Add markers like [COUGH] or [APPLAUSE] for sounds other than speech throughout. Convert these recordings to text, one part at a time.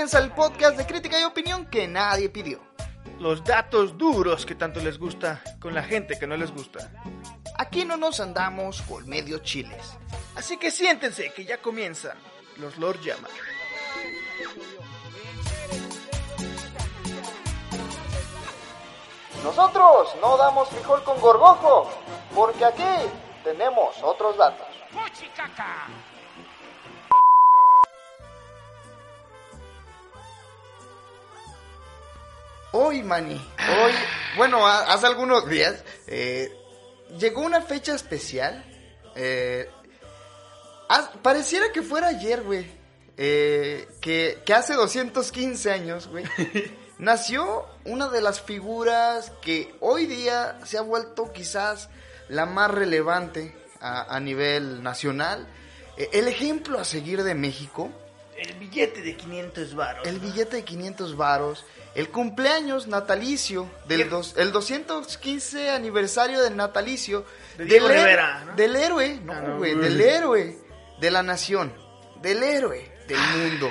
Comienza el podcast de crítica y opinión que nadie pidió. Los datos duros que tanto les gusta con la gente que no les gusta. Aquí no nos andamos con medio chiles. Así que siéntense que ya comienzan. Los Lord llaman. Nosotros no damos frijol con gorgojo, porque aquí tenemos otros datos. Hoy, Manny, hoy, bueno, ha- hace algunos días, eh, llegó una fecha especial. eh, pareciera que fuera ayer, güey. eh, que, que hace 215 años, güey. [LAUGHS] nació una de las figuras que hoy día se ha vuelto quizás la más relevante a, a nivel nacional. El ejemplo a seguir de México. El billete de 500 varos. El billete de 500 varos, el cumpleaños natalicio del dos, el 215 aniversario del natalicio De del, héroe- Rivera, ¿no? del héroe, no, Ah, no, del héroe de la nación, del héroe del mundo.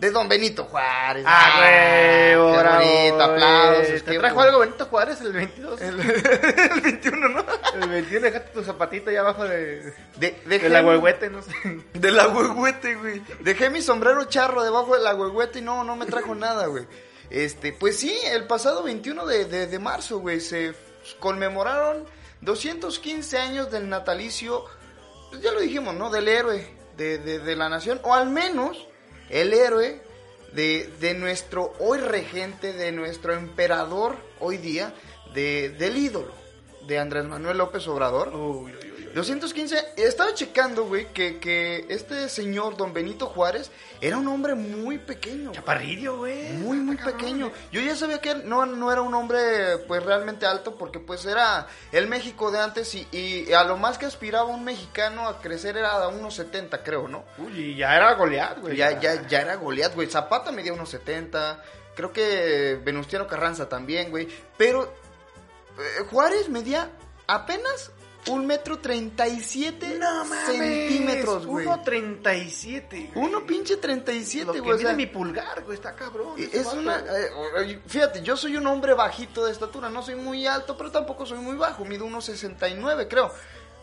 De Don Benito Juárez. Ah, güey, qué bravo, bonito, aplausos. ¿Te qué trajo algo Benito Juárez el 22? El, [LAUGHS] el 21, ¿no? El 21 dejaste tu zapatito allá abajo de, De, de la dejé- huehuete, no sé. De la huehuete, güey. Dejé mi sombrero charro debajo de la huehuete y no, no me trajo nada, güey. Este, pues sí, el pasado 21 de, de, de marzo, güey, se conmemoraron 215 años del natalicio, pues ya lo dijimos, ¿no? Del héroe de, de, de la nación, o al menos el héroe de, de nuestro hoy regente, de nuestro emperador hoy día, de, del ídolo de Andrés Manuel López Obrador. Uy, uy. 215, estaba checando, güey, que, que este señor, don Benito Juárez, era un hombre muy pequeño. Chaparrillo, güey. Muy, muy cabrón, pequeño. Yo ya sabía que no, no era un hombre, pues, realmente alto, porque, pues, era el México de antes y, y a lo más que aspiraba un mexicano a crecer era a unos 70, creo, ¿no? Uy, y ya era goleado, güey. Ya, ya, ya era Goliat, güey. Zapata medía unos 70. Creo que Venustiano Carranza también, güey. Pero eh, Juárez medía apenas un metro treinta y siete No mames. centímetros, güey. 1.37. güey. Uno pinche Lo 37, que güey. mi pulgar, güey, está cabrón. es una... eh, fíjate, yo soy un hombre bajito de estatura. No soy muy alto, pero tampoco soy muy bajo. Mido unos 69, creo.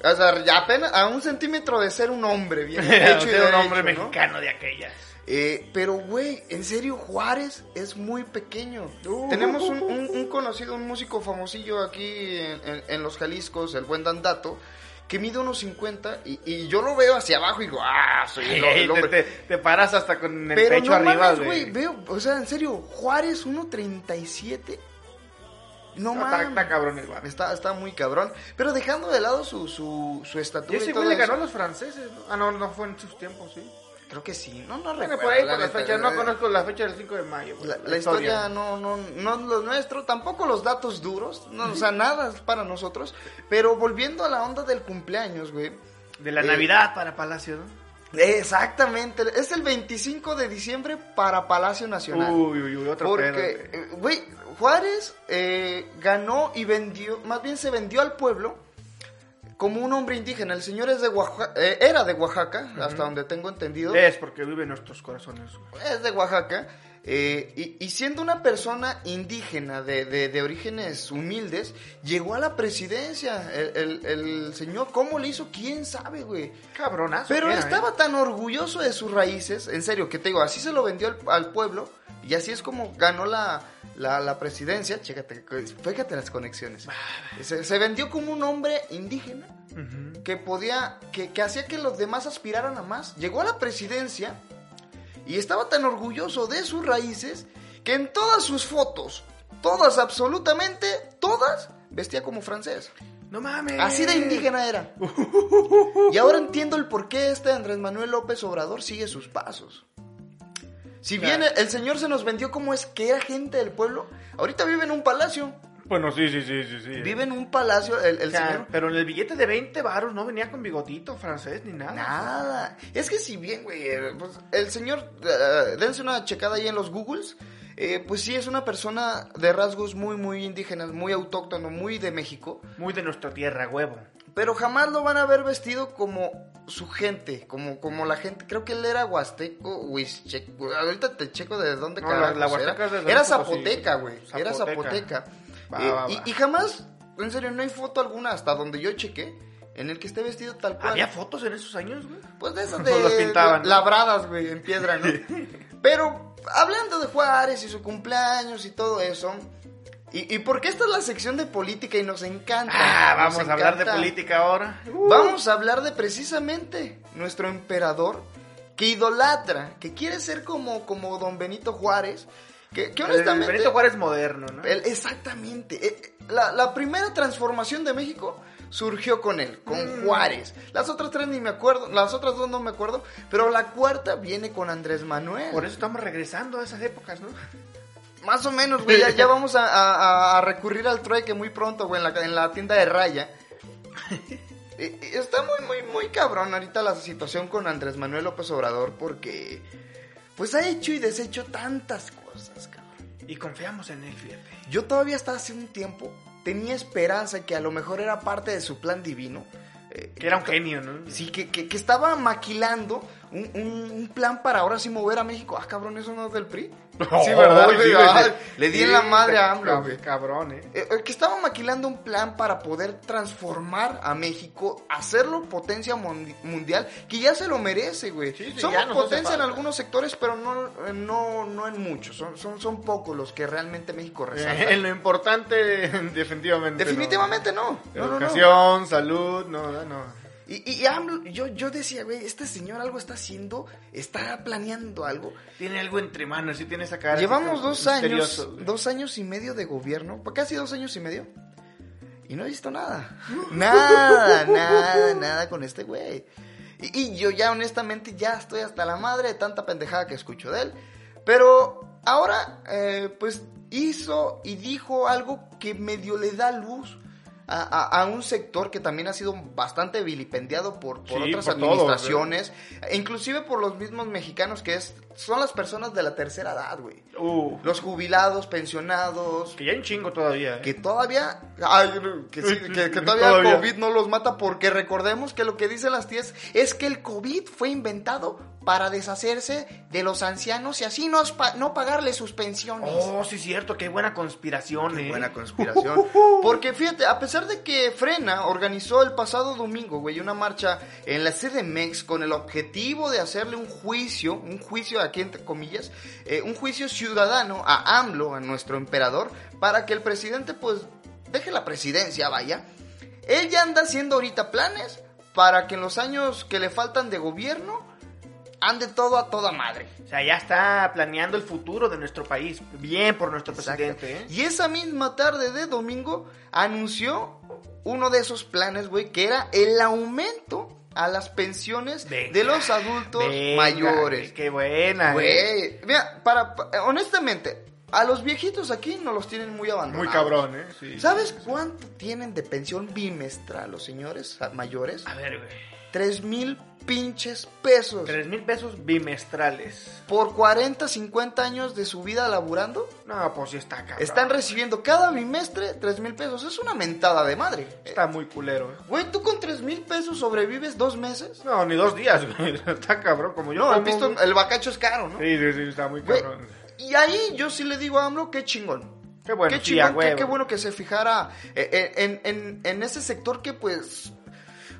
O sea, ya apenas a un centímetro de ser un hombre bien [LAUGHS] hecho y es un hombre ¿no? mexicano de aquellas. Eh, pero, güey, en serio, Juárez es muy pequeño. Uh. Tenemos un, un- un conocido, un músico famosillo aquí en, en- en los Jaliscos, el buen Dandato, que mide unos 50 y, y yo lo veo hacia abajo y digo, ah, soy el, el te, hombre. te- te paras hasta con el pero pecho no arriba, güey. veo, o sea, en serio, Juárez 1.37. No está, mames. está cabrón el bar. Está, está muy cabrón. Pero dejando de lado su, su, su estatura Y ese y todo güey le eso, ganó a los franceses, ¿no? Ah, no, no fue en sus tiempos, sí. Creo que sí. No, no recuerdo. por ahí la por las neta, fechas, no conozco la fecha del 5 de mayo. La, la historia no, no, no es lo nuestro, tampoco los datos duros, no, o sea, nada es para nosotros. Pero volviendo a la onda del cumpleaños, güey. De la Eh, Navidad para Palacio, ¿no? Exactamente, es el 25 de diciembre para Palacio Nacional. Uy, uy, uy, otro porque, eh, güey, Juárez eh, ganó y vendió, más bien se vendió al pueblo como un hombre indígena. El señor es de Oaxaca, eh, era de Oaxaca, hasta donde tengo entendido. Es porque vive en nuestros corazones. güey. es de Oaxaca, eh, y, y siendo una persona indígena de, de- de orígenes humildes, llegó a la presidencia. El, el- el señor, ¿cómo le hizo? ¿Quién sabe, güey? Cabronazo. Pero era, estaba ¿eh? tan orgulloso de sus raíces, en serio, que te digo, así se lo vendió al, al pueblo, y así es como ganó la, la, la presidencia. Chécate, fíjate las conexiones. Se, se vendió como un hombre indígena que podía, que, que hacía que los demás aspiraran a más. Llegó a la presidencia y estaba tan orgulloso de sus raíces que en todas sus fotos, todas, absolutamente todas, vestía como francés. No mames. Así de indígena era. [LAUGHS] Y ahora entiendo el por qué este Andrés Manuel López Obrador sigue sus pasos. Si bien Claro. el señor se nos vendió como es que era gente del pueblo, ahorita vive en un palacio. Bueno, sí, sí, sí, sí, sí. Vive en un palacio el, señor. Pero en el billete de 20 varos no venía con bigotito francés ni nada. Nada. Es que si bien, güey, eh, pues, el señor, eh, dense una checada ahí en los Googles, eh, pues sí es una persona de rasgos muy, muy indígenas, muy autóctono, muy de México, Muy de nuestra tierra, huevo. pero jamás lo van a ver vestido como su gente, como, como la gente, creo que él era huasteco, huischeco, ahorita te checo de dónde No, la- la era. huasteca de Era Potosí. zapoteca, güey, era Zapoteca. Va, Eh, va, y, va. y jamás, en serio, no hay foto alguna hasta donde yo chequé en el que esté vestido tal cual. ¿Había fotos en esos años, güey? Pues de esas [LAUGHS] de las pintaban, ¿no? labradas, güey, en piedra, ¿no? [LAUGHS] Pero hablando de Juárez y su cumpleaños y todo eso, y, y porque esta es la sección de política y nos encanta. Ah, vamos a hablar de encanta. política ahora. Uh. Vamos a hablar de precisamente nuestro emperador que idolatra, que quiere ser como, como don Benito Juárez, que, que El honestamente... Benito Juárez moderno, ¿no? Exactamente. Eh, La, la primera transformación de México surgió con él, con Mm. Juárez. Las otras tres ni me acuerdo, las otras dos no me acuerdo, pero la cuarta viene con Andrés Manuel. Por eso estamos regresando a esas épocas, ¿no? Más o menos, güey, ya, ya [LAUGHS] vamos a, a- a recurrir al trueque muy pronto, güey, en la, en la tienda de Raya. [LAUGHS] Eh, eh, Está muy, muy, muy cabrón ahorita la situación con Andrés Manuel López Obrador porque, pues, ha hecho y deshecho tantas cosas, cabrón. Y confiamos en él, fíjate. Yo todavía hasta hace un tiempo tenía esperanza que a lo mejor era parte de su plan divino. eh, Que era un genio, ¿no? Sí, que, que- que estaba maquilando un, un- un plan para ahora sí mover a México. Ah, cabrón, eso no es del PRI. Sí, ¿verdad? Le di en la madre a AMLO, güey. Cabrón, ¿eh? Eh, eh, que estaba maquilando un plan para poder transformar a México, hacerlo potencia mundi- mundial, que ya se lo merece, güey. Sí, sí, Somos potencia en algunos sectores, pero no, eh, no, no en muchos. Son, son, son pocos los que realmente México resalta. [LAUGHS] En lo importante, [LAUGHS] definitivamente. Definitivamente no. No, no, no. Educación, salud, no, no. Y, y- AMLO, yo, yo decía, güey, este señor algo está haciendo, está planeando algo. Tiene algo entre manos, sí tiene esa cara. Llevamos dos años, güey. dos años y medio de gobierno, pues casi dos años y medio, y no he visto nada. [LAUGHS] Nada, nada, nada con este güey. Y, y yo ya honestamente ya estoy hasta la madre de tanta pendejada que escucho de él. Pero ahora, eh, pues hizo y dijo algo que medio le da luz. A, a- a un sector que también ha sido bastante vilipendiado por, por Sí, otras por administraciones, e inclusive por los mismos mexicanos que es, son las personas de la tercera edad, güey. Uh, Los jubilados, pensionados, que ya hay un chingo todavía. ¿eh? que todavía, ay, que, sí, que- que todavía, [LAUGHS] Todavía. el COVID no los mata porque recordemos que lo que dicen las tías es que el COVID fue inventado para deshacerse de los ancianos y así no, no pagarles sus pensiones. Oh, sí, cierto, qué buena conspiración, Qué eh. buena conspiración. [LAUGHS] Porque fíjate, a pesar de que Frena organizó el pasado domingo, güey, una marcha en la CDMX con el objetivo de hacerle un juicio, un juicio aquí entre comillas, eh, un juicio ciudadano a AMLO, a nuestro emperador, para que el presidente pues deje la presidencia, vaya. Él ya anda haciendo ahorita planes para que en los años que le faltan de gobierno ande todo a toda madre. O sea, ya está planeando el futuro de nuestro país. Bien por nuestro presidente, ¿eh? Y esa misma tarde de domingo anunció uno de esos planes, güey, que era el aumento a las pensiones Venga, de los adultos venga, mayores. Qué, buena, ¿eh? Güey, mira, para, pa- honestamente, a los viejitos aquí no los tienen muy abandonados. Muy cabrón, ¿eh? Sí. ¿Sabes cuánto tienen de pensión bimestral los señores mayores? A ver, güey. Tres mil pinches pesos. Tres mil pesos bimestrales. Por 40, 50 años de su vida laburando. No, pues sí está cabrón. Están recibiendo cada bimestre 3 mil pesos. Es una mentada de madre. Está muy culero, ¿eh? Güey, ¿tú con 3 mil pesos sobrevives dos meses? No, ni dos días, [LAUGHS] güey. Está cabrón, como yo. No, visto, güey. el bacacho es caro, ¿no? Sí, sí, sí, está muy Güey, cabrón. y ahí yo sí le digo a AMLO, qué chingón. Qué bueno, qué chingón, qué, bueno que se fijara eh, eh, en, en- en ese sector que pues...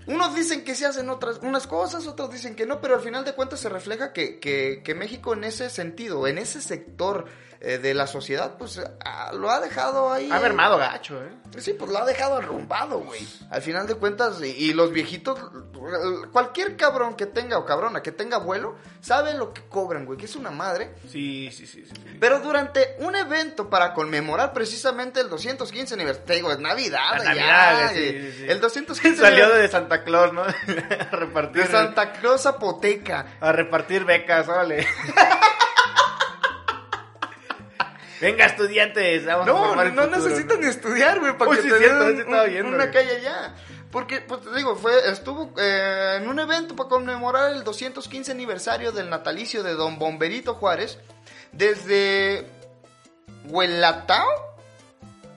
Unos dicen que se hacen otras unas cosas, otros dicen que no, pero al final de cuentas se refleja que, que, que México en ese sentido, en ese sector eh, de la sociedad, pues lo ha dejado ahí. Ha mermado gacho, ¿eh? Sí, pues lo ha dejado arrumbado, güey. Al final de cuentas, y, y los viejitos, cualquier cabrón que tenga o cabrona que tenga abuelo, sabe lo que cobran, güey, que es una madre. Sí, sí, sí. sí, sí. Pero durante un evento para conmemorar precisamente el 215 aniversario, te digo, es Navidad, La ya, Navidad, sí, güey. sí, sí. El 215 [LAUGHS] Salió de Santa Claus, ¿no? [LAUGHS] a repartir. de Santa Claus Zapoteca. A repartir becas, órale. [LAUGHS] Venga, estudiantes, vamos a No, no, futuro, necesitan estudiar, güey, para Uy, que sí, te cierto, den sí estaba un- viendo, una calle allá. Porque, pues te digo, fue, estuvo eh, en un evento para conmemorar el 215 aniversario del natalicio de Don Bomberito Juárez desde Huelatao.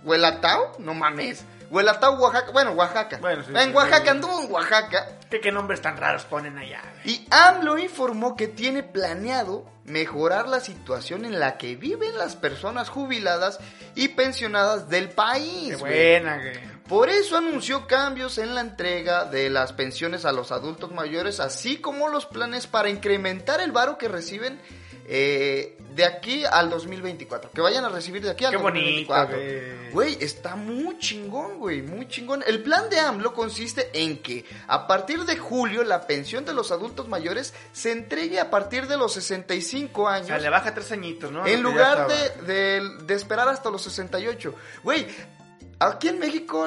¿Huelatao? No mames. Huelatao, Oaxaca. Bueno, Oaxaca. Bueno, sí, en Oaxaca, sí. anduvo en Oaxaca. ¿Qué, qué nombres tan raros ponen allá, güey? Y AMLO informó que tiene planeado mejorar la situación en la que viven las personas jubiladas y pensionadas del país. Qué güey. buena, güey. Por eso anunció cambios en la entrega de las pensiones a los adultos mayores, así como los planes para incrementar el varo que reciben eh, de aquí al 2024. Que vayan a recibir de aquí al Qué bonito, 2024. güey. Güey, está muy chingón, güey, muy chingón. El plan de AMLO consiste en que a partir de julio la pensión de los adultos mayores se entregue a partir de los 65 O años. sea, le baja tres añitos, ¿no? En lugar de, de, de esperar hasta los 68. Güey, aquí en México,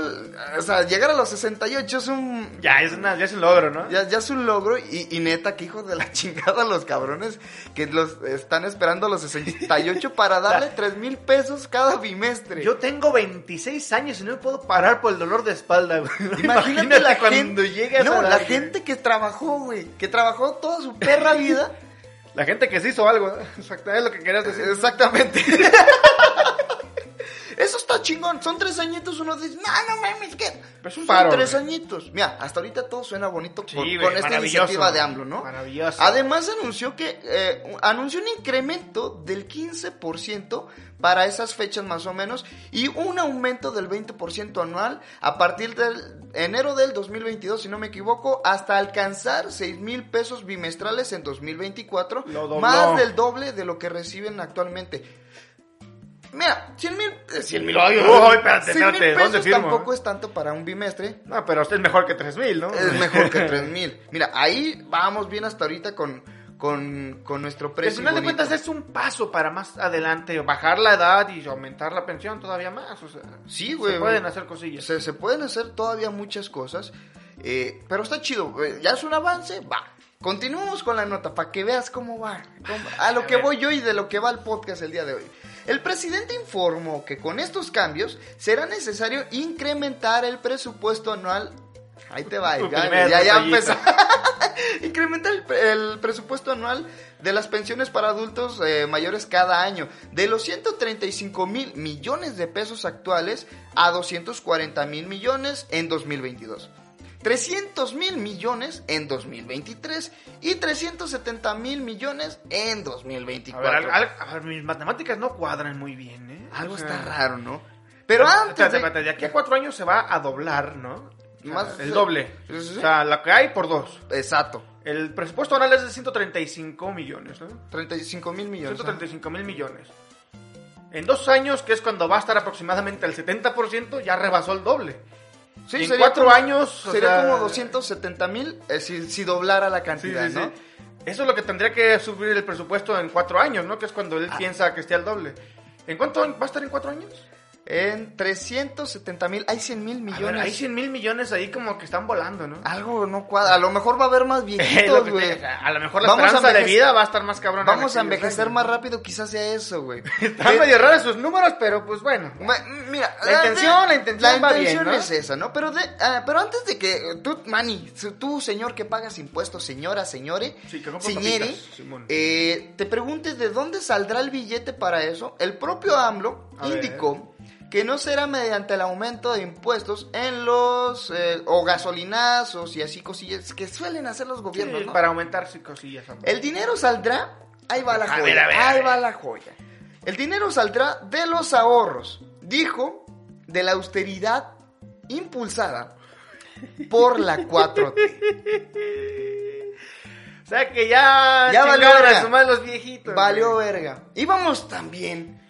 o sea, llegar a los 68 es un... Ya es, una, ya es un logro, ¿no? Ya, ya es un logro y, y neta, que hijos de la [LAUGHS] chingada los cabrones que los están esperando a los 68 para darle [LAUGHS] 3 mil pesos cada bimestre. Yo tengo 26 años y no me puedo parar por el dolor de espalda, güey. [LAUGHS] Imagínate la cuando gente, a no, edad, la güey. gente que trabajó, güey, que trabajó toda su perra vida. La gente que se hizo algo, ¿no? Exactamente es lo que querías decir. Exactamente. Está chingón. Son tres añitos. Uno dice, no, no mames, ¿qué? Pero es un Son paro, tres güey. añitos. Mira, hasta ahorita todo suena bonito Sí, con, güey, con esta iniciativa de AMLO, ¿no? Maravilloso. Además anunció que eh, un- anunció un incremento del 15% para esas fechas más o menos y un aumento del 20% anual a partir del enero del 2022, si no me equivoco, hasta alcanzar 6 mil pesos bimestrales en 2024, Lo dobló. más del doble de lo que reciben actualmente. Mira, 100 mil... 100 mil... Ay, Uy, espérate, 100 mil espérate, ¿dónde pesos firmo? tampoco es tanto para un bimestre. No, pero usted es mejor que 3000, ¿no? Es mejor que 3000. [LAUGHS] Mira, ahí vamos bien hasta ahorita con, con, con nuestro Al precio. final de cuentas es un paso para más adelante bajar la edad y aumentar la pensión todavía más. O sea, Sí, güey. Se pueden hacer cosillas. Se, se pueden hacer todavía muchas cosas. eh, pero está chido. eh, Ya es un avance, va. Continuamos con la nota para que veas cómo va. cómo- a lo que voy yo y de lo que va el podcast el día de hoy. El presidente informó que con estos cambios será necesario incrementar el presupuesto anual. Ahí te va, [LAUGHS] ya, ya, empezó. [LAUGHS] Incrementar el, el presupuesto anual de las pensiones para adultos eh, mayores cada año de los 135 mil millones de pesos actuales a 240 mil millones en 2022. 300 mil millones en 2023 y 370 mil millones en A 2024. ver, al- al- a ver, mis matemáticas no cuadran muy bien, ¿eh? Algo O sea, está raro, ¿no? Pero antes de... de aquí a cuatro años se va a doblar, ¿no? O sea, Más- el doble. Sí, sí, sí. O sea, lo que hay por dos. Exacto. El presupuesto anual es de 135 millones, ¿no? 35 mil millones. 135 mil millones. En dos años, que es cuando va a estar aproximadamente al 70%, ya rebasó el doble. Sí, en sería cuatro como- años, Sería sea- como 270 mil eh, si, si doblara la Sí, cantidad, sí, ¿no? sí. Eso es lo que tendría que subir el presupuesto en cuatro años, ¿no? Que es cuando él Ah. piensa que esté al doble. ¿En cuánto va a estar en cuatro años? En 370 mil, hay 100 mil A ver, millones. hay 100 mil millones ahí como que están volando, ¿no? Algo no cuadra. A lo mejor va a haber más viejitos, [LAUGHS] güey. a lo mejor la Vamos a de vida va a estar más cabrón. Vamos a envejecer más rápido, quizás sea eso, güey. [LAUGHS] Están Eh, medio raros sus números, pero pues bueno. Mira, La intención- la intención la va bien, intención ¿no? es esa, ¿no? Pero, de, ah, pero antes de que tú, Manny, tú, señor que pagas impuestos, señora, señore, Sí, señere, eh, te preguntes de dónde saldrá el billete para eso. El propio AMLO A ver. Que no será mediante el aumento de impuestos en los eh, o gasolinazos y así cosillas que suelen hacer los gobiernos, Sí, ¿no? Para aumentar sí, cosillas. hombre. El dinero saldrá, ahí va la A joya, ver, a ver, a ahí va la joya. El dinero saldrá de los ahorros, dijo, de la austeridad impulsada por la 4T. [LAUGHS] O sea que ya, Ya valió a verga. madre los viejitos. Valió güey. verga. Y vamos también.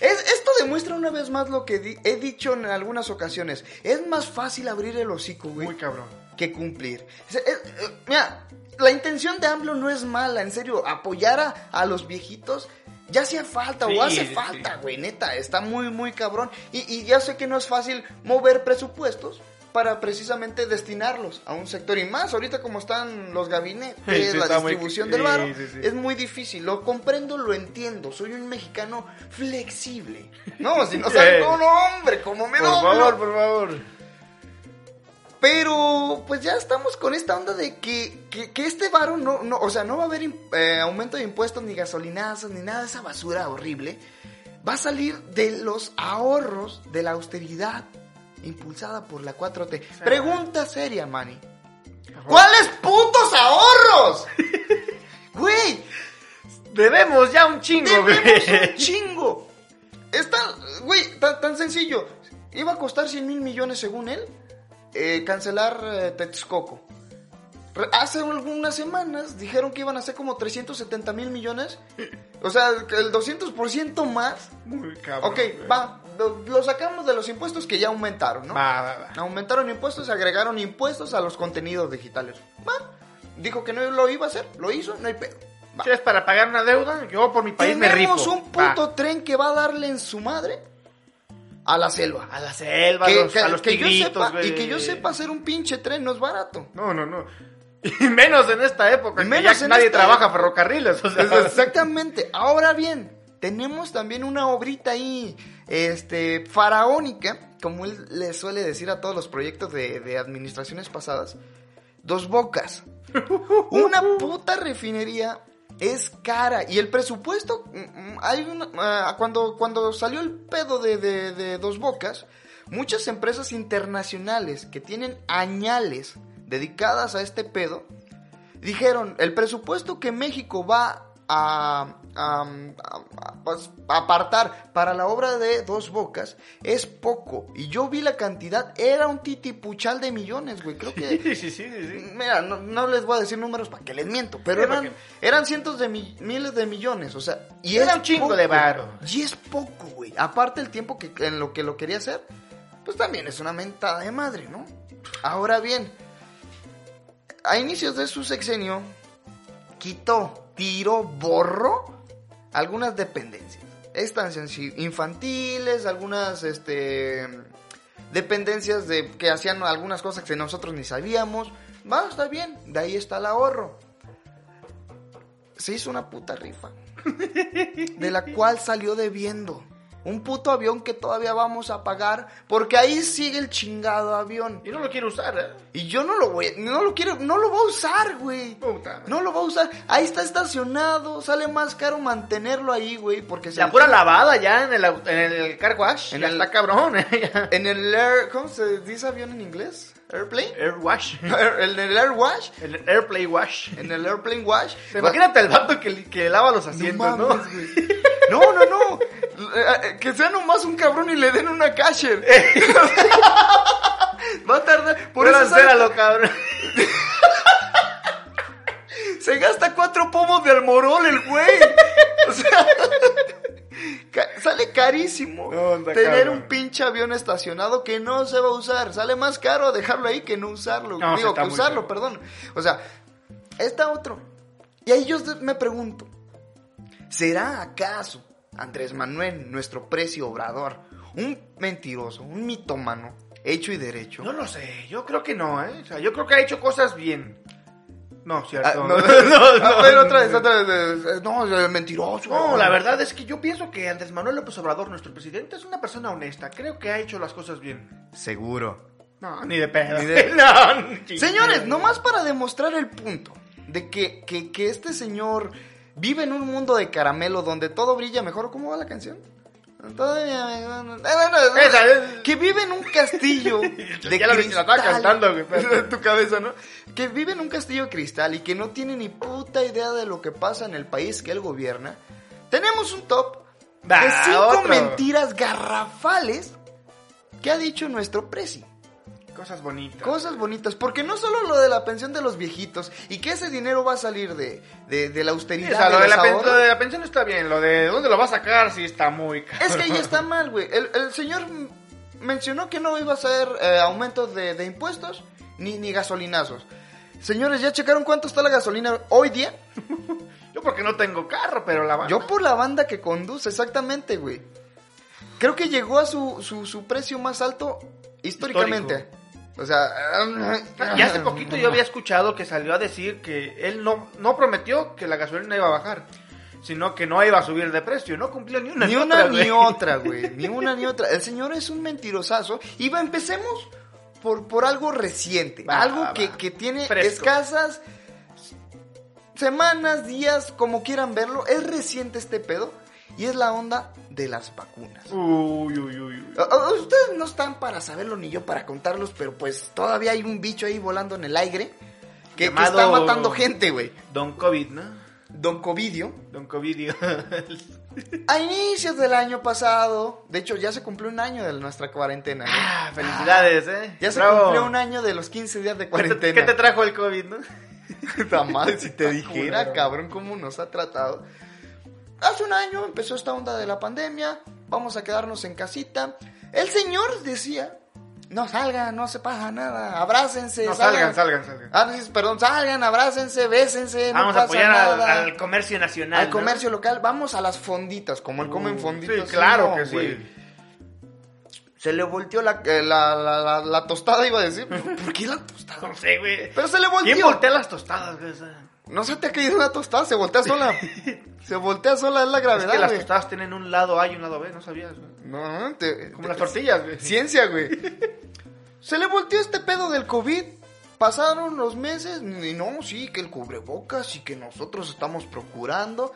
Es- esto demuestra una vez más lo que di- he dicho en algunas ocasiones. Es más fácil abrir el hocico, güey, Muy cabrón. que cumplir. Es- es- eh, mira, la intención de AMLO no es mala, en serio. Apoyar a, a los viejitos ya hacía falta Sí, o hace falta, güey, neta. Está muy, muy cabrón. Y, y ya sé que no es fácil mover presupuestos para precisamente destinarlos a un sector. Y más ahorita como están los gabinetes, Sí, la está muy- distribución del varo, sí, sí. es muy difícil. Lo comprendo, lo entiendo. Soy un mexicano flexible. No, si no [LAUGHS] sabes, Eh. no, no, hombre, como me Por doblo. favor, por favor. Pero pues ya estamos con esta onda de que, que, que este varo no, no, o sea, no va a haber eh, aumento de impuestos ni gasolinazos ni nada de esa basura horrible. Va a salir de los ahorros de la austeridad impulsada por la 4T. Pregunta seria, Manny. ¿Cuáles putos ahorros? [LAUGHS] Güey, Debemos ya un chingo, Debemos güey. un chingo. Está, güey, tan, tan sencillo. Iba a costar 100 mil millones según él eh, cancelar eh, Texcoco. Hace algunas semanas dijeron que iban a ser como 370 mil millones. [LAUGHS] O sea, el 200% más. Muy cabrón. Ok, güey. va, lo, lo sacamos de los impuestos que ya aumentaron, ¿no? Va, va, va. Aumentaron impuestos, agregaron impuestos a los contenidos digitales. Dijo que no lo iba a hacer, lo hizo, no hay pedo. Si es para pagar una deuda, yo por mi país me. Tenemos un puto tren que va a darle en su madre a la selva. A la selva, Que- a los, que- a los que yo sepa, y que yo sepa hacer un pinche tren no es barato. No, no, no. [LAUGHS] Y menos en esta época, que Menos ya en nadie trabaja época. ferrocarriles. O sea, [LAUGHS] Exactamente. Ahora bien, tenemos también una obrita ahí, este, faraónica, como él le suele decir a todos los proyectos de, de administraciones pasadas. Dos bocas. [LAUGHS] Una puta refinería es cara. Y el presupuesto, mm, mm, hay una, ah, cuando, cuando salió el pedo de, de- de dos bocas, muchas empresas internacionales que tienen añales dedicadas a este pedo, dijeron, el presupuesto que México va a, a apartar para la obra de Dos Bocas es poco. Y yo vi la cantidad, era un titipuchal de millones, güey. Creo que... [LAUGHS] Sí, sí, sí, sí. Mira, no, no les voy a decir números para que les miento, pero Sí, eran, eran cientos de mi- miles de millones, o sea, y Era un chingo poco, de varo. Y es poco, güey. Aparte el tiempo que en lo que lo quería hacer, pues también es una mentada de madre, ¿no? Ahora bien, a inicios de su sexenio, quitó, tiró, borró algunas dependencias. Estancias infantiles, algunas, este, dependencias de que hacían algunas cosas que nosotros ni sabíamos. Va, está bien, de ahí está el ahorro. Se hizo una puta rifa, de la cual salió debiendo. Un puto avión que todavía vamos a pagar, porque ahí sigue el chingado avión. Y no lo quiero usar, ¿eh? Y yo no lo voy, no lo quiero, no lo voy a usar, güey. Puta. No lo voy a usar. Ahí está estacionado, sale más caro mantenerlo ahí, güey, porque se La pura lavada ya en el, en el car wash. En ya el- está cabrón, ¿eh? [LAUGHS] En el air, ¿cómo se dice avión en inglés? Airplane. Air wash. [LAUGHS] En el air wash, El airplay wash. en el airplane wash. [LAUGHS] Imagínate el vato que, que lava los asientos, ¿no? mames. No, no, no. Eh, eh, Que sea nomás un cabrón y le den una casher. [LAUGHS] Va a tardar. Por eso cabrón. [LAUGHS] se gasta cuatro pomos de almorol el güey. O sea, [LAUGHS] sale carísimo tener cabrón. un pinche avión estacionado que no se va a usar. Sale más caro dejarlo ahí que no usarlo. No, Digo, que usarlo, perdón. O sea, está otro. Y ahí yo me pregunto, ¿será acaso Andrés Manuel, nuestro precio obrador, un mentiroso, un mitómano, hecho y derecho? No lo sé, yo creo que no, ¿eh? O sea, yo creo que ha hecho cosas bien. No, Ah, cierto. no, [LAUGHS] no, no, a ver, otra vez, otra vez. No, es mentiroso. No, la verdad es que yo pienso que Andrés Manuel López Obrador, nuestro presidente, es una persona honesta. Creo que ha hecho las cosas bien. Seguro. No, ni de pedo. Ni [LAUGHS] de- no, Señores, nomás para demostrar el punto de que, que, que este señor vive en un mundo de caramelo donde todo brilla mejor. ¿Cómo va la canción? Todavía me- eh, bueno, Esa es- Que vive en un castillo [LAUGHS] de Ya la- la cristal. estaba cantando, [LAUGHS] En tu cabeza, ¿no? Que vive en un castillo de cristal y que no tiene ni puta idea de lo que pasa en el país que él gobierna. Tenemos un top de Va, cinco otro. mentiras garrafales que ha dicho nuestro presi. Cosas bonitas. Cosas bonitas, porque no solo lo de la pensión de los viejitos y que ese dinero va a salir de, de, de la Sí, austeridad. o sea, lo de la pen- lo de la pensión está bien, lo de dónde lo va a sacar sí está muy caro. Es que ahí está [LAUGHS] mal, güey. El, el señor mencionó que no iba a ser eh, aumentos de, de impuestos ni, ni gasolinazos. Señores, ¿ya checaron cuánto está la gasolina hoy día? [LAUGHS] Yo porque no tengo carro, pero la banda... Yo por la banda que conduce, exactamente, güey. Creo que llegó a su, su, su precio más alto históricamente. O sea... Y hace poquito yo había escuchado que salió a decir que él no, no prometió que la gasolina iba a bajar, sino que no iba a subir de precio. No cumplió ni una Ni una otra, ni otra, güey. [LAUGHS] Ni una ni otra. El señor es un mentirosazo. Y va, empecemos por, por algo reciente. Va, algo va, que, que tiene Fresco. escasas semanas, días, como quieran verlo. Es reciente este pedo. Y es la onda de las vacunas. Uy, uy, uy, uy. Ustedes no están para saberlo ni yo para contarlos, pero pues todavía hay un bicho ahí volando en el aire que, está matando gente, güey. Don COVID, ¿no? Don Covidio. Don COVID. [LAUGHS] A inicios del año pasado, de hecho ya se cumplió un año de nuestra cuarentena. ¿no? ah, felicidades, ¿eh? Ya se cumplió un año de los 15 días de ¿Qué te, cuarentena. qué te trajo el COVID, no? [LAUGHS] Madre, si te dijera, cabrón, cómo nos ha tratado. Hace un año empezó esta onda de la pandemia, vamos a quedarnos en casita. El señor decía, no salgan, no se pasa nada, abrácense, No, salgan, salgan, salgan. Ah, sí, perdón, salgan, abrácense, bésense, Vamos a apoyar al, comercio nacional. Al ¿no? comercio local, vamos a las fonditas, como el comen Uh, fonditas. sí, claro no, que sí. Se le volteó la, eh, la, la, la- la tostada, iba a decir. ¿Por qué la tostada? No sé, güey. Pero se le ¿Quién volteó. voltea las tostadas, güey? No se te ha caído una tostada, se voltea sola. [LAUGHS] se voltea sola, es la Es gravedad, que las tostadas tienen un lado A y un lado B, ¿no sabías? güey? No, te- Como te- las tortillas, güey. Ciencia, güey. [LAUGHS] Se le volteó este pedo del COVID. Pasaron los meses y no, sí, que el cubrebocas y que nosotros estamos procurando.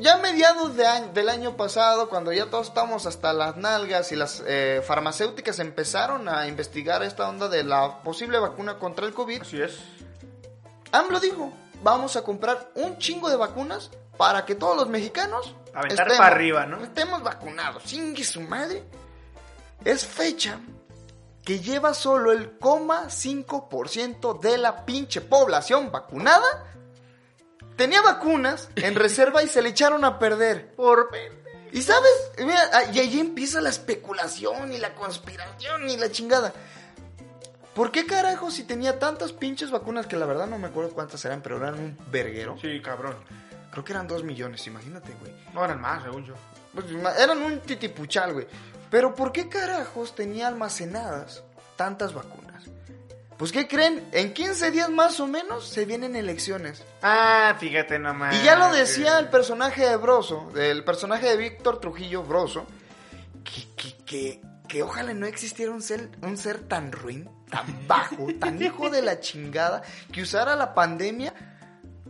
Ya a mediados de año- del año pasado, cuando ya todos estamos hasta las nalgas y las eh, farmacéuticas empezaron a investigar esta onda de la posible vacuna contra el COVID, Así es. AMLO dijo, vamos a comprar un chingo de vacunas para que todos los mexicanos Aventar para arriba, ¿no? estemos vacunados. Singue su madre. Es fecha que lleva solo el 0,5% de la pinche población vacunada. Tenía vacunas en [LAUGHS] reserva y se le echaron a perder. Por Y sabes, Mira, y ahí empieza la especulación y la conspiración y la chingada. ¿Por qué carajo si tenía tantas pinches vacunas que la verdad no me acuerdo cuántas eran, pero eran un verguero? Sí, cabrón. Creo que eran dos millones, imagínate, güey. No eran más, según yo. Pues, eran un titipuchal, güey. Pero ¿por qué carajos tenía almacenadas tantas vacunas? Pues ¿qué creen? En 15 días más o menos se vienen elecciones. Ah, fíjate nomás. Y ya lo decía el personaje de Broso, el personaje de Víctor Trujillo Broso, que, que, que, que ojalá no existiera un ser, un ser tan ruin, tan bajo, tan hijo de la chingada, que usara la pandemia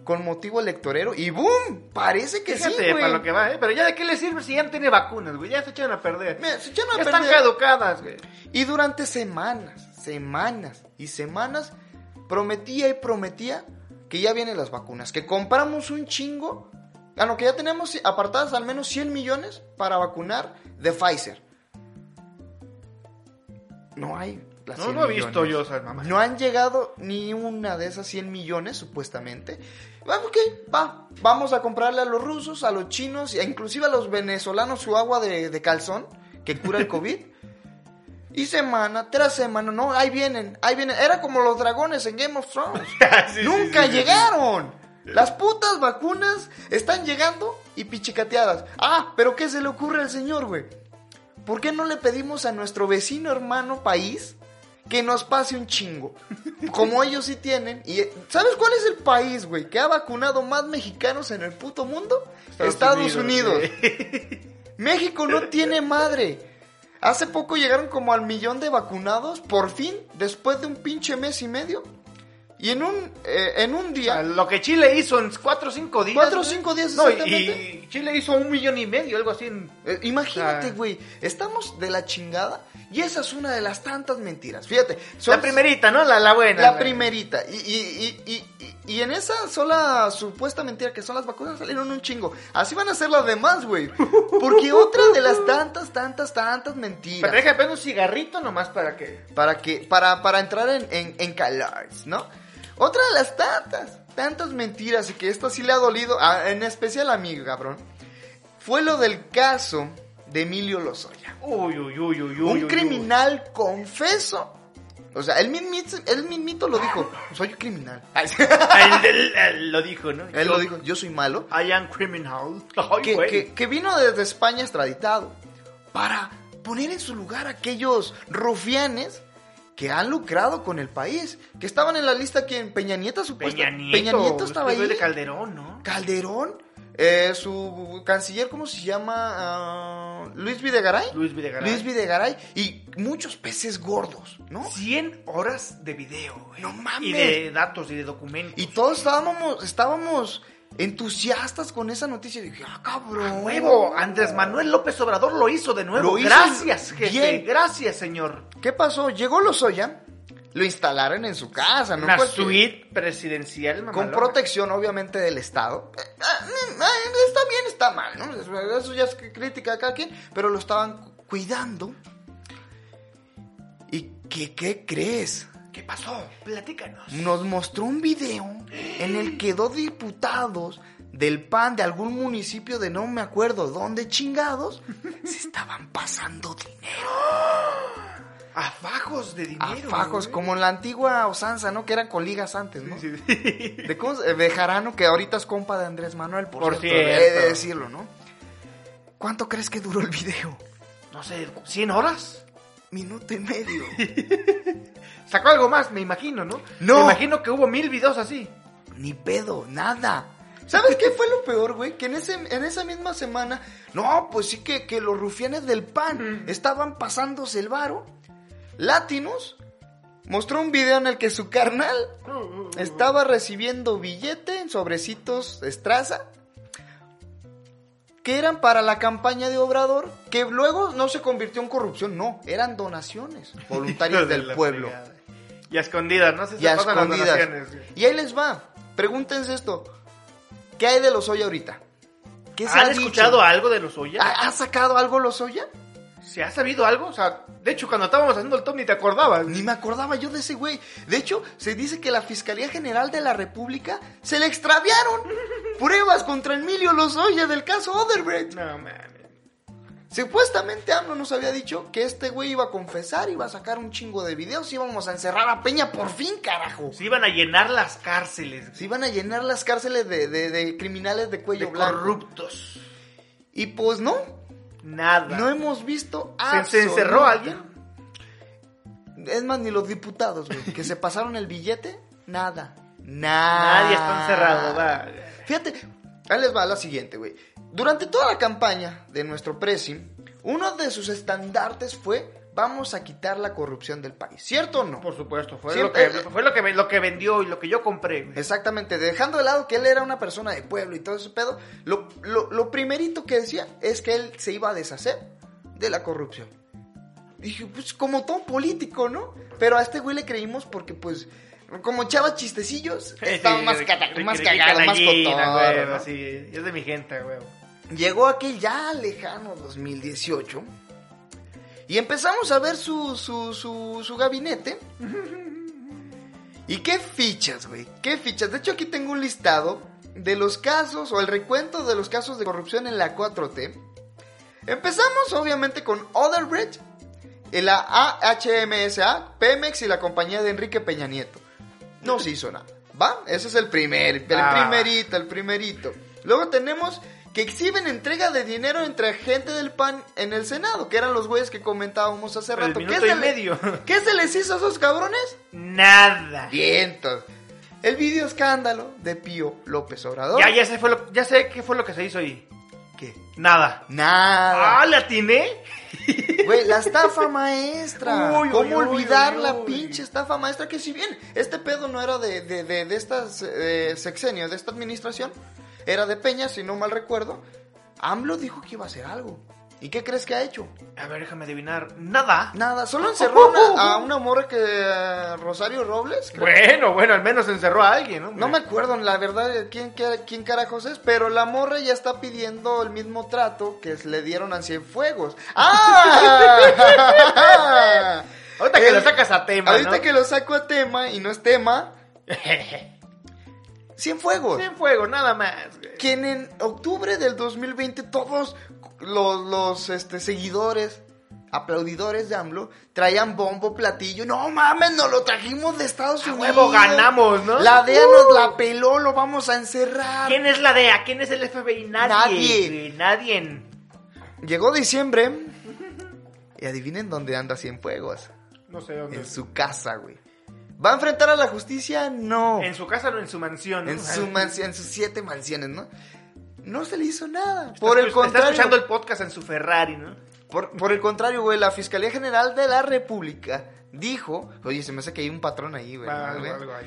con motivo electorero y ¡boom! Parece que Fíjate, sí, güey. para lo que va, ¿eh? Pero ya de qué le sirve si ya no tiene vacunas, güey. Ya se echaron a perder. Mira, se echaron a ya están perder. caducadas, güey. Y durante semanas, semanas y semanas prometía y prometía que ya vienen las vacunas, que compramos un chingo, ah, no, que ya tenemos apartadas al menos 100 millones para vacunar de Pfizer. No hay las No, 100 no he visto millones. yo esas mamás. No han llegado ni una de esas 100 millones, supuestamente. Va, ok, va. Vamos a comprarle a los rusos, a los chinos e inclusive a los venezolanos su agua de, de calzón que cura el COVID. [LAUGHS] y semana tras semana, no, ahí vienen, ahí vienen. Era como los dragones en Game of Thrones. [LAUGHS] Sí, Nunca sí, sí, llegaron. Las putas vacunas están llegando y pichicateadas. Ah, pero ¿qué se le ocurre al señor, güey? ¿Por qué no le pedimos a nuestro vecino hermano país que nos pase un chingo? Como ellos sí tienen. Y ¿sabes cuál es el país, güey, que ha vacunado más mexicanos en el puto mundo? Estados, Unidos. güey. [LAUGHS] México no tiene madre. Hace poco llegaron como al millón de vacunados, por fin, después de un pinche mes y medio. Y en un, eh, en un O sea, día, lo que Chile hizo en 4 o 5 días. Cuatro o güey. cinco días, No, y- exactamente. y Chile hizo un millón y medio, algo así. en- eh, imagínate, güey, estamos de la chingada Y esa es una de las tantas mentiras. Fíjate. La primerita, ¿no? La, la buena. La primerita. Y, y, y, y, y- y en esa sola supuesta mentira que son las vacunas salieron un chingo. Así van a ser las demás, güey. Porque otra de las tantas, tantas, tantas mentiras. Pero déjame prender un cigarrito nomás para que... Para que, para, para entrar en, en, en calores, ¿no? Otra de las tantas, tantas mentiras y que esto sí le ha dolido, a- en especial a mí, cabrón, fue lo del caso de Emilio Lozoya. Uy, uy, uy, uy, uy. un uy, uy. criminal confeso. O sea, él mismito, él mismito lo dijo, soy criminal. [LAUGHS] Ay, sí. Él, él- él lo dijo, ¿no? él Yo- lo dijo, yo soy malo. I am criminal. [LAUGHS] Ay, Que, güey. que- que vino desde España extraditado para poner en su lugar a aquellos rufianes que han lucrado con el país, que estaban en la lista que en Peña Nieto supuesto. Peña Nieto. Nieto estaba ahí. de Calderón, ¿no? Calderón, eh, su canciller, ¿cómo se llama? Ah, Luis Videgaray. Luis Videgaray. Luis Videgaray y muchos peces gordos, ¿no? 100 horas de video, güey. No mames. Y de datos y de documentos. Y todos estábamos, estábamos entusiastas con esa noticia. Dije, ah, cabrón. Nuevo, Andrés Manuel López Obrador lo hizo de nuevo. Lo hizo gracias, jefe. bien. Gracias, señor. ¿Qué pasó? Llegó Lozoya, lo instalaron en su casa, ¿no? Una Cualquier- suite presidencial, Con protección, obviamente, del Estado. Eh, mm, ah, Está bien, está mal, ¿no? Eso ya es crítica a cada quien, pero lo estaban cu- cuidando. ¿Y qué, qué crees? ¿Qué pasó? Platícanos. Nos mostró un video en el que dos diputados del PAN de algún municipio de no me acuerdo dónde chingados [LAUGHS] se estaban pasando dinero. A fajos de A dinero. fajos, güey. como en la antigua usanza, ¿no? Que eran coligas antes, ¿no? Sí, sí. De, cómo de Jarano, que ahorita es compa de Andrés Manuel, por, Por cierto, cierto. he de decirlo, ¿no? ¿Cuánto crees que duró el video? No sé, ¿100 horas? Minuto y medio. [LAUGHS] Sacó algo más, me imagino, ¿no? No. Me imagino que hubo mil videos así. Ni pedo, nada. ¿Sabes qué fue lo peor, güey? Que en, ese, en esa misma semana, no, pues sí que, que los rufianes del PAN estaban pasándose el varo. Latinos mostró un video en el que su carnal estaba recibiendo billete en sobrecitos Estraza que eran para la campaña de Obrador, que luego no se convirtió en corrupción, no, eran donaciones [LAUGHS] voluntarias del pueblo. Y a escondidas, no sé si Y a se las escondidas. donaciones, güey. Y ahí les va. Pregúntense esto. ¿Qué hay de los ahorita? ¿Qué se ¿Han ha escuchado algo de los Oya? ¿Ha, ha sacado algo Lozoya? ¿Se ha sabido algo? O sea, de hecho, cuando estábamos haciendo el top ni te acordabas. Ni me acordaba yo de ese güey. De hecho, se dice que la Fiscalía General de la República se le extraviaron [LAUGHS] pruebas contra Emilio Lozoya del caso Odebrecht. No, mames. Supuestamente AMLO nos había dicho que este güey iba a confesar, iba a sacar un chingo de videos, íbamos a encerrar a Peña por fin, carajo. Se iban a llenar las cárceles Se iban a llenar las cárceles de, de- de criminales de cuello de blanco. corruptos. Y pues no, Nada. no hemos visto ¿Se, se encerró alguien? Es más, ni los diputados, güey, que se [LAUGHS] pasaron el billete, nada. Nada. Nadie está encerrado, va. Fíjate, ahí les va la siguiente, güey. Durante toda la campaña de nuestro presi, uno de sus estandartes fue vamos a quitar la corrupción del país. ¿Cierto o no? Por supuesto, fue, Siempre- lo, que, fue lo, que, lo que vendió y lo que yo compré. Exactamente, dejando de lado que él era una persona de pueblo y todo ese pedo, lo, lo- lo primerito que decía es que él se iba a deshacer de la corrupción. Dije, pues como todo político, ¿no? Pero a este güey le creímos porque, pues, como echaba chistecillos, [LAUGHS] estaba Sí, más, cata- más cagado, más cotorro, ¿no? así, es de mi gente, güey. Llegó aquel ya lejano 2018 y empezamos a ver su, su, su, su gabinete. ¿Y qué fichas, güey? ¿Qué fichas? De hecho, aquí tengo un listado de los casos o el recuento de los casos de corrupción en la 4T. Empezamos, obviamente, con Odebrecht, la AHMSA, Pemex y la compañía de Enrique Peña Nieto. No se hizo nada. ¿Va? Ese es el primer, el Ah. primerito, el primerito. Luego tenemos que exhiben entrega de dinero entre gente del PAN en el Senado, que eran los güeyes que comentábamos hace El rato. ¿Qué, se le-. [LAUGHS] ¿Qué se les hizo a esos cabrones? Nada. Vientos. El video escándalo de Pío López Obrador. Ya, ya sé, fue lo, ya sé qué fue lo que se hizo ahí. ¿Qué? Nada. Nada. ¡Ah, le atiné! [LAUGHS] Güey, la estafa maestra. Uy, ¿Cómo uy, olvidar uy, la pinche estafa maestra? Que si bien este pedo no era de, de, de, de estas eh, sexenio, de esta administración, era de Peña, si no mal recuerdo, AMLO dijo que iba a hacer algo. ¿Y qué crees que ha hecho? A ver, déjame adivinar. Nada. Nada, solo encerró a una- a una morra que eh, Rosario Robles. creo. Bueno, bueno, al menos encerró a alguien, ¿no? No me acuerdo, la verdad, quién, qué- quién carajos es, pero la morra ya está pidiendo el mismo trato que le dieron a Cienfuegos. [LAUGHS] ¡Ah! Ahorita que El- lo sacas a tema, Ahorita ¿no? que lo saco a tema y no es tema, [LAUGHS] Cienfuegos. Sin fuego, nada más. güey. Quien en octubre del 2020 todos los, los este, seguidores, aplaudidores de AMLO, traían bombo, platillo. No mames, nos lo trajimos de Estados A Unidos. huevo ganamos, ¿no? La DEA nos la peló, lo vamos a encerrar. ¿Quién es la DEA? ¿Quién es el FBI? Nadie. Nadie. Nadie. Llegó diciembre y adivinen dónde anda Cienfuegos. No sé dónde. En su casa, güey. ¿Va a enfrentar a la justicia? No. En su casa o en su mansión. ¿no? En su mansión, en sus siete mansiones, ¿no? No se le hizo nada. Está Por el escu- Está contrario, escuchando el podcast en su Ferrari, ¿no? por, por el contrario, güey, la Fiscalía General de la República dijo, oye, se me hace que hay un patrón ahí, güey, Algo, algo ahí.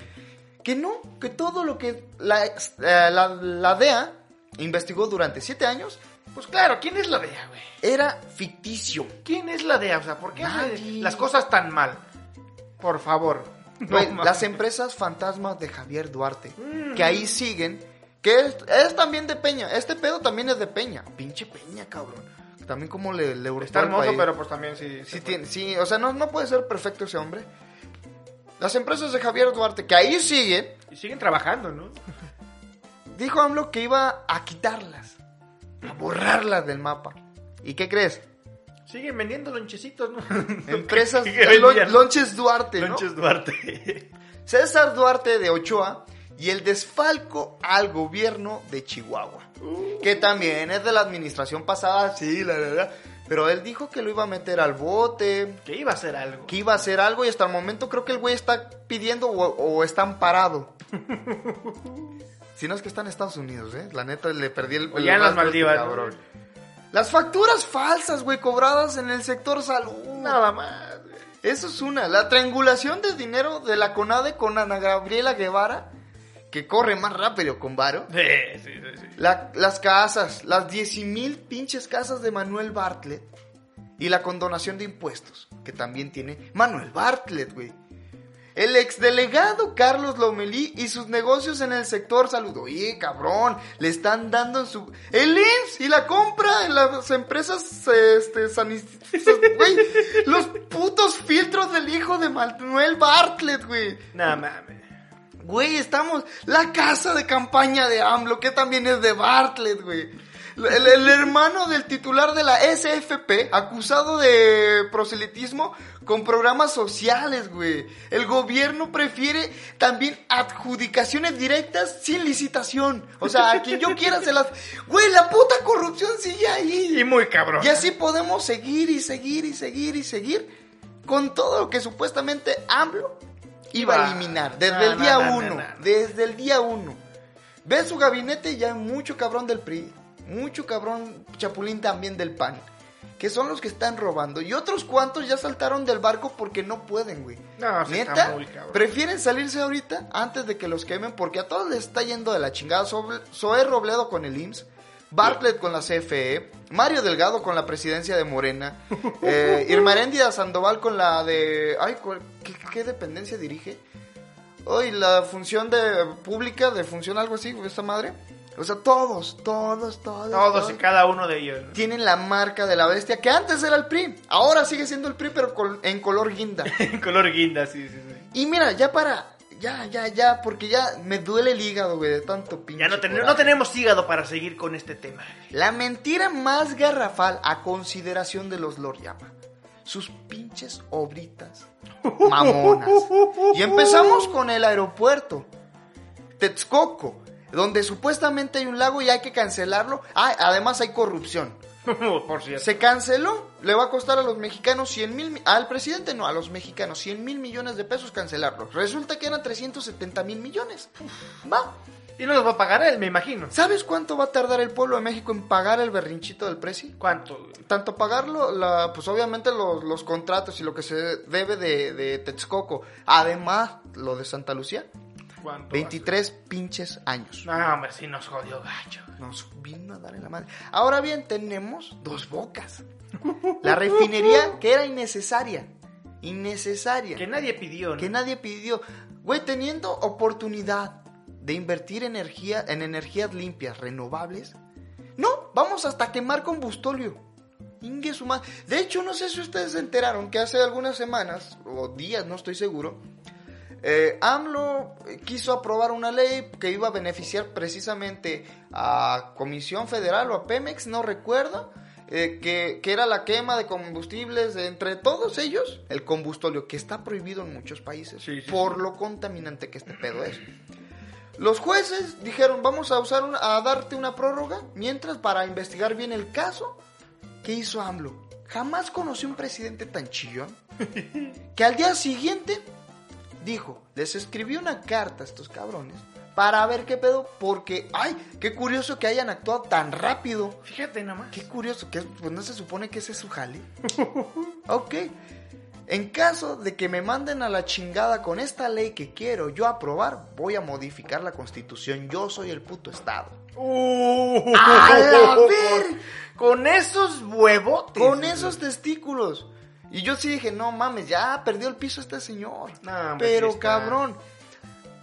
que no, que todo lo que la, eh, la, la DEA investigó durante siete años Pues claro, ¿quién es la DEA, güey? era ficticio. ¿Quién es la DEA? O sea, ¿por qué hace las cosas tan mal? Por favor. [LAUGHS] Güey, mames. las empresas fantasmas de Javier Duarte, Mm. que ahí siguen, que es, es también de Peña, este pedo también es de Peña, pinche Peña, cabrón. También como le, le Está hermoso, pero pues también sí. Sí, tiene, sí, o sea, no, no puede ser perfecto ese hombre. Las empresas de Javier Duarte, que ahí siguen. Y siguen trabajando, ¿no? dijo AMLO que iba a quitarlas, a borrarlas del mapa. ¿Y qué crees? Siguen vendiendo lonchecitos, ¿no? [LAUGHS] Empresas. Lon- Lonches Duarte, ¿no? Lonches Duarte. César Duarte de Ochoa y el desfalco al gobierno de Chihuahua. Que también es de la administración pasada, sí, la verdad. Pero él dijo que lo iba a meter al bote, que iba a hacer algo. que iba a hacer algo y hasta el momento creo que el güey está pidiendo o, o está amparado. [LAUGHS] si no es que está en Estados Unidos, ¿eh? La neta le perdí el... O el ya en las este Maldivas, ¿no? Las facturas falsas, güey, cobradas en el sector salud. Nada más. güey. Eso es una. La triangulación de dinero de la CONADE con Ana Gabriela Guevara, que corre más rápido con Varo. Sí, sí, sí, sí. La- las casas, las 10 mil pinches casas de Manuel Bartlett. Y la condonación de impuestos, que también tiene Manuel Bartlett, güey. El exdelegado Carlos Lomelí y sus negocios en el sector salud. Oye, cabrón, le están dando en su... El IMSS y la compra en las empresas, este, sanis- güey. [LAUGHS] los putos filtros del hijo de Manuel Bartlett, güey. Nada mames. Güey, estamos. La casa de campaña de AMLO, que también es de Bartlett, güey. El, el hermano del titular de la SFP, acusado de proselitismo con programas sociales, güey. El gobierno prefiere también adjudicaciones directas sin licitación. O sea, a quien yo quiera se las. Güey, la puta corrupción sigue ahí. Y muy cabrón. Y así podemos seguir y seguir y seguir y seguir con todo lo que supuestamente AMLO iba a eliminar desde No, el día no, no, uno. no, no. Desde el día uno. Ve su gabinete y ya hay mucho cabrón del PRI, mucho cabrón chapulín también del PAN, que son los que están robando. Y otros cuantos ya saltaron del barco porque no pueden, güey. No, Neta, muy cabrón. prefieren salirse ahorita antes de que los quemen porque a todos les está yendo de la chingada. Zoé Robledo con el IMSS, Bartlett con la CFE, Mario Delgado con la presidencia de Morena, [LAUGHS] eh, Irmaréndida Sandoval con la de... Ay, ¿cuál- ¿qué, qué dependencia dirige? Hoy la función de pública, de función algo así, esta madre. O sea, todos, todos, todos. Todos y cada uno de ellos. ¿no? Tienen la marca de la bestia que antes era el PRI. Ahora sigue siendo el PRI, pero col- en color guinda. [LAUGHS] En color guinda, sí, sí, sí. Y mira, ya para. Ya, ya, ya, porque ya me duele el hígado, güey, de tanto pinche. Ya no, ten- coraje. no tenemos hígado para seguir con este tema. La mentira más garrafal a consideración de los Lord Llama. Sus pinches obritas mamonas. Y empezamos con el aeropuerto. Texcoco, donde supuestamente hay un lago y hay que cancelarlo. Ah, además hay corrupción. [LAUGHS] Por cierto. Se canceló, le va a costar a los mexicanos 100 mil, mi- al presidente no, a los mexicanos 100 mil millones de pesos cancelarlo. Resulta que eran 370 mil millones. Va. Y no los va a pagar él, me imagino. ¿Sabes cuánto va a tardar el pueblo de México en pagar el berrinchito del precio? ¿Cuánto? Tanto pagarlo, la, pues obviamente los, los contratos y lo que se debe de, de Texcoco, además lo de Santa Lucía, ¿Cuánto 23 pinches años. No, hombre, sí nos jodió gacho. Nos vino a dar en la madre. Ahora bien, tenemos dos bocas. [LAUGHS] La refinería que era innecesaria. Innecesaria. Que nadie pidió, ¿no? que nadie pidió. Güey, teniendo oportunidad de invertir energía en energías limpias, renovables, no, vamos hasta quemar combustóleo. Ingue su. De hecho, no sé si ustedes se enteraron que hace algunas semanas, o días, no estoy seguro, eh, AMLO quiso aprobar una ley que iba a beneficiar precisamente a Comisión Federal o a Pemex, no recuerdo, eh, que, que era la quema de combustibles, entre todos ellos, el combustóleo, que está prohibido en muchos países Sí, sí, por lo contaminante que este pedo es. Los jueces dijeron, vamos a usar a darte una prórroga mientras para investigar bien el caso que hizo AMLO. Jamás conocí un presidente tan chillón [LAUGHS] que al día siguiente dijo, les escribí una carta a estos cabrones para ver qué pedo, porque, ay, qué curioso que hayan actuado tan rápido. Fíjate nomás. Qué curioso, que pues no se supone que ese es su jale. [LAUGHS] ok. En caso de que me manden a la chingada con esta ley que quiero yo aprobar, voy a modificar la constitución. Yo soy el puto Estado. Uh, ¡A la [LAUGHS] ver! Con esos huevotes. Con esos testículos. Y yo sí dije, no mames, ya perdió el piso este señor. No, Pero está. cabrón,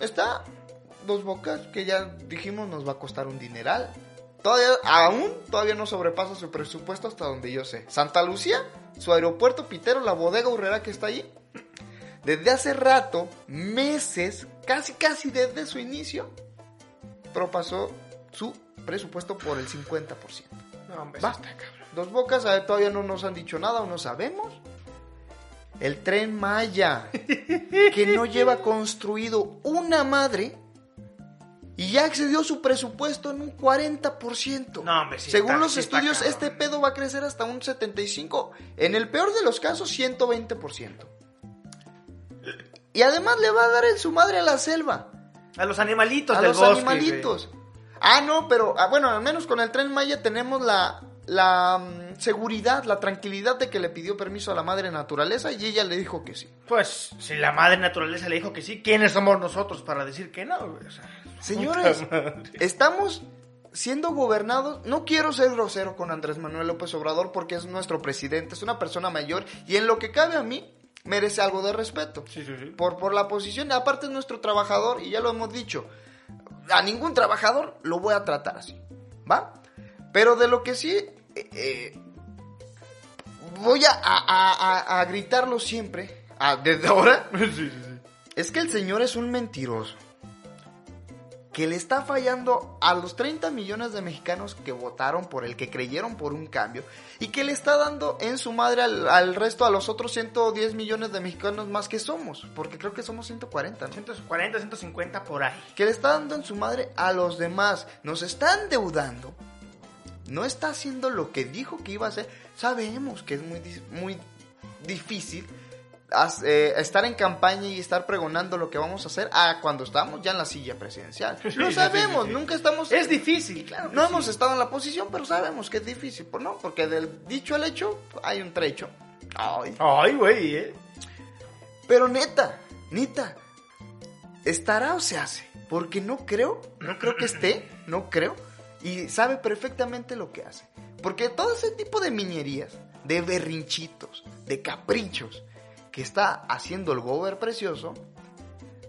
está dos bocas que ya dijimos nos va a costar un dineral. Todavía, aún todavía no sobrepasa su presupuesto hasta donde yo sé. Santa Lucía, su aeropuerto pitero, la bodega urrera que está allí. Desde hace rato, meses, casi casi desde su inicio, propasó su presupuesto por el 50%. No, hombre, está, cabrón. Dos Bocas todavía no nos han dicho nada o no sabemos. El tren Maya, que no [LAUGHS] lleva construido una madre y ya excedió su presupuesto en un 40%. No, hombre, sí Según está- los sí estudios, este pedo va a crecer hasta un 75%. En el peor de los casos, 120%. Y además le va a dar en su madre a la selva A los animalitos a del los bosque, animalitos. Ah, no, pero ah, bueno, al menos con el tren Maya tenemos la, la mm, seguridad, la tranquilidad de que le pidió permiso a la madre naturaleza y ella le dijo que sí. Pues, si la madre naturaleza le dijo que sí, ¿quiénes somos nosotros para decir que no? O sea, Señores, estamos siendo gobernados. No quiero ser grosero con Andrés Manuel López Obrador porque es nuestro presidente, es una persona mayor y en lo que cabe a mí merece algo de respeto. Sí, sí, sí. Por, por la posición, aparte es nuestro trabajador y ya lo hemos dicho, a ningún trabajador lo voy a tratar así, ¿va? Pero de lo que sí, eh, voy a, a- a- a- a gritarlo siempre, desde ahora, [LAUGHS] Sí, sí, sí. es que el señor es un mentiroso. Que le está fallando a los 30 millones de mexicanos que votaron por el que creyeron por un cambio. Y que le está dando en su madre al, al resto, a los otros 110 millones de mexicanos más que somos. Porque creo que somos 140, ¿no? 140, 150 por ahí. Que le está dando en su madre a los demás. Nos está endeudando. No está haciendo lo que dijo que iba a hacer. Sabemos que es muy, muy difícil as- eh, estar en campaña y estar pregonando lo que vamos a hacer a cuando estamos ya en la silla presidencial. [LAUGHS] Lo sabemos, sí, sí. nunca estamos... Es difícil, claro. No hemos estado en la posición, pero sabemos que es difícil, no, porque del dicho al hecho hay un trecho. Ay. Ay, güey, ¿eh? Pero neta, neta, ¿estará o se hace? Porque no creo, no creo que esté, no creo, y sabe perfectamente lo que hace. Porque todo ese tipo de miñerías, de berrinchitos, de caprichos que está haciendo el gober precioso,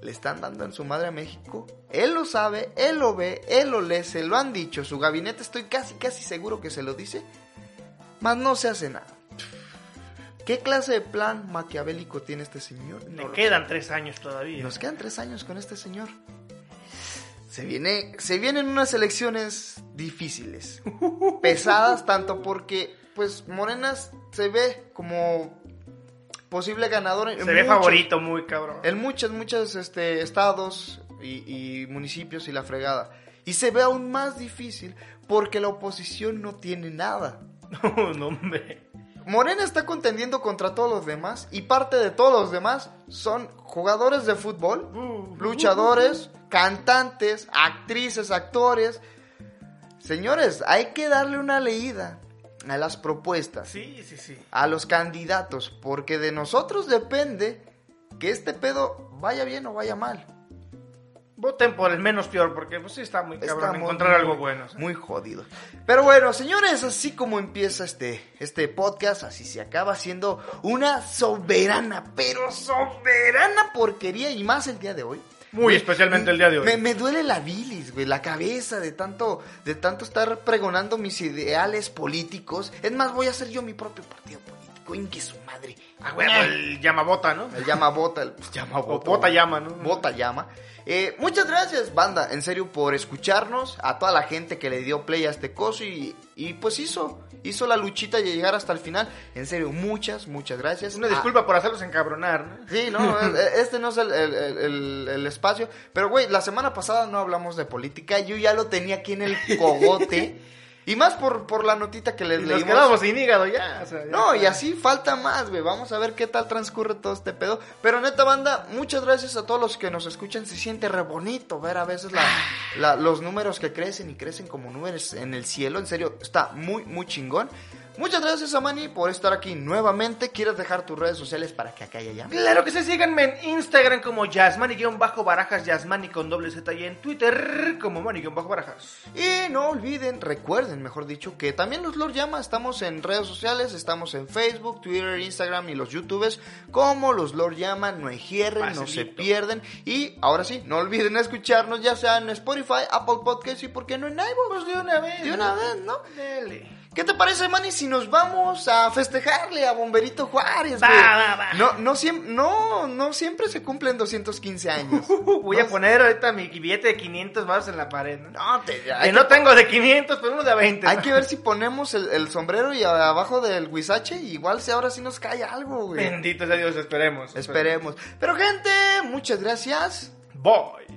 le están dando en su madre a México. Él lo sabe, él lo ve, él lo lee, se lo han dicho, su gabinete estoy casi, casi seguro que se lo dice, mas no se hace nada. ¿Qué clase de plan maquiavélico tiene este señor? No lo quedan tres años todavía. nos quedan tres años con este señor. Se, viene, se vienen unas elecciones difíciles, [LAUGHS] pesadas, tanto porque, pues, Morenas se ve como posible ganador en Se ve favorito muy cabrón. en muchos, muchos este, estados y, y municipios y la fregada. Y se ve aún más difícil porque la oposición no tiene nada. [LAUGHS] No, no, hombre. Morena está contendiendo contra todos los demás y parte de todos los demás son jugadores de fútbol, luchadores, cantantes, actrices, actores. Señores, hay que darle una leída a las propuestas, Sí, sí, sí. a los candidatos, porque de nosotros depende que este pedo vaya bien o vaya mal. Voten por el menos peor, porque pues sí está muy cabrón Estamos encontrar muy- algo bueno. Muy jodido. Pero bueno, señores, así como empieza este, este podcast, así se acaba siendo una soberana, pero soberana porquería y más el día de hoy. Muy especialmente el día de hoy. Me, me duele la bilis, güey, la cabeza de tanto, de tanto estar pregonando mis ideales políticos. Es más, voy a hacer yo mi propio partido político, inque su madre. Ah, huevo, el llamabota, ¿no? El llama bota, el pues, llama O bota. llama, ¿no? Bota llama. Eh, muchas gracias, banda, en serio, por escucharnos. A toda la gente que le dio play a este coso y, y pues hizo, hizo la luchita de llegar hasta el final. En serio, muchas, muchas gracias. Una Ah, disculpa por hacerlos encabronar, ¿no? Sí, no, [LAUGHS] eh, este no es el, el- el- el- el espacio. Pero, güey, la semana pasada no hablamos de política. Yo ya lo tenía aquí en el cogote. [LAUGHS] y más por, por la notita que les Y nos leímos. quedamos sin hígado ya. o sea, ya No, y así falta más, güey. Vamos a ver qué tal transcurre todo este pedo. Pero neta, banda, muchas gracias a todos los que nos escuchan. Se siente re bonito ver a veces la, la- los números que crecen y crecen como nubes en el cielo. En serio, está muy, muy chingón. Muchas gracias, Amani, por estar aquí nuevamente. ¿Quieres dejar tus redes sociales para que acá y allá? Claro que sí, síganme en Instagram como Yasmani-Barajas, Yasmani con doble Z y en Twitter como Mani-Barajas. Y no olviden, recuerden, mejor dicho, que también los Lord Llama. Estamos en redes sociales, estamos en Facebook, Twitter, Instagram y los YouTubes. Como los Lord Llama, no hierren, no se pierden. Y ahora sí, no olviden escucharnos ya sea en Spotify, Apple Podcasts y por qué no en iVoox. Pues de una vez. De una vez, ¿no? Dele. ¿Qué te parece, Manny, si nos vamos a festejarle a Bomberito Juárez? Va, va, va. No, no, siem- no, no siempre se cumplen 215 años. [LAUGHS] Voy a poner ahorita mi billete de 500 baros en la pared. ¿no? No, te, Que no tengo de 500, pero uno de 20. hay ¿no? que ver si ponemos el, el sombrero y abajo del huizache, igual si ahora sí nos cae algo, güey. Bendito sea Dios, esperemos. Esperemos. Pero gente, muchas gracias. Bye.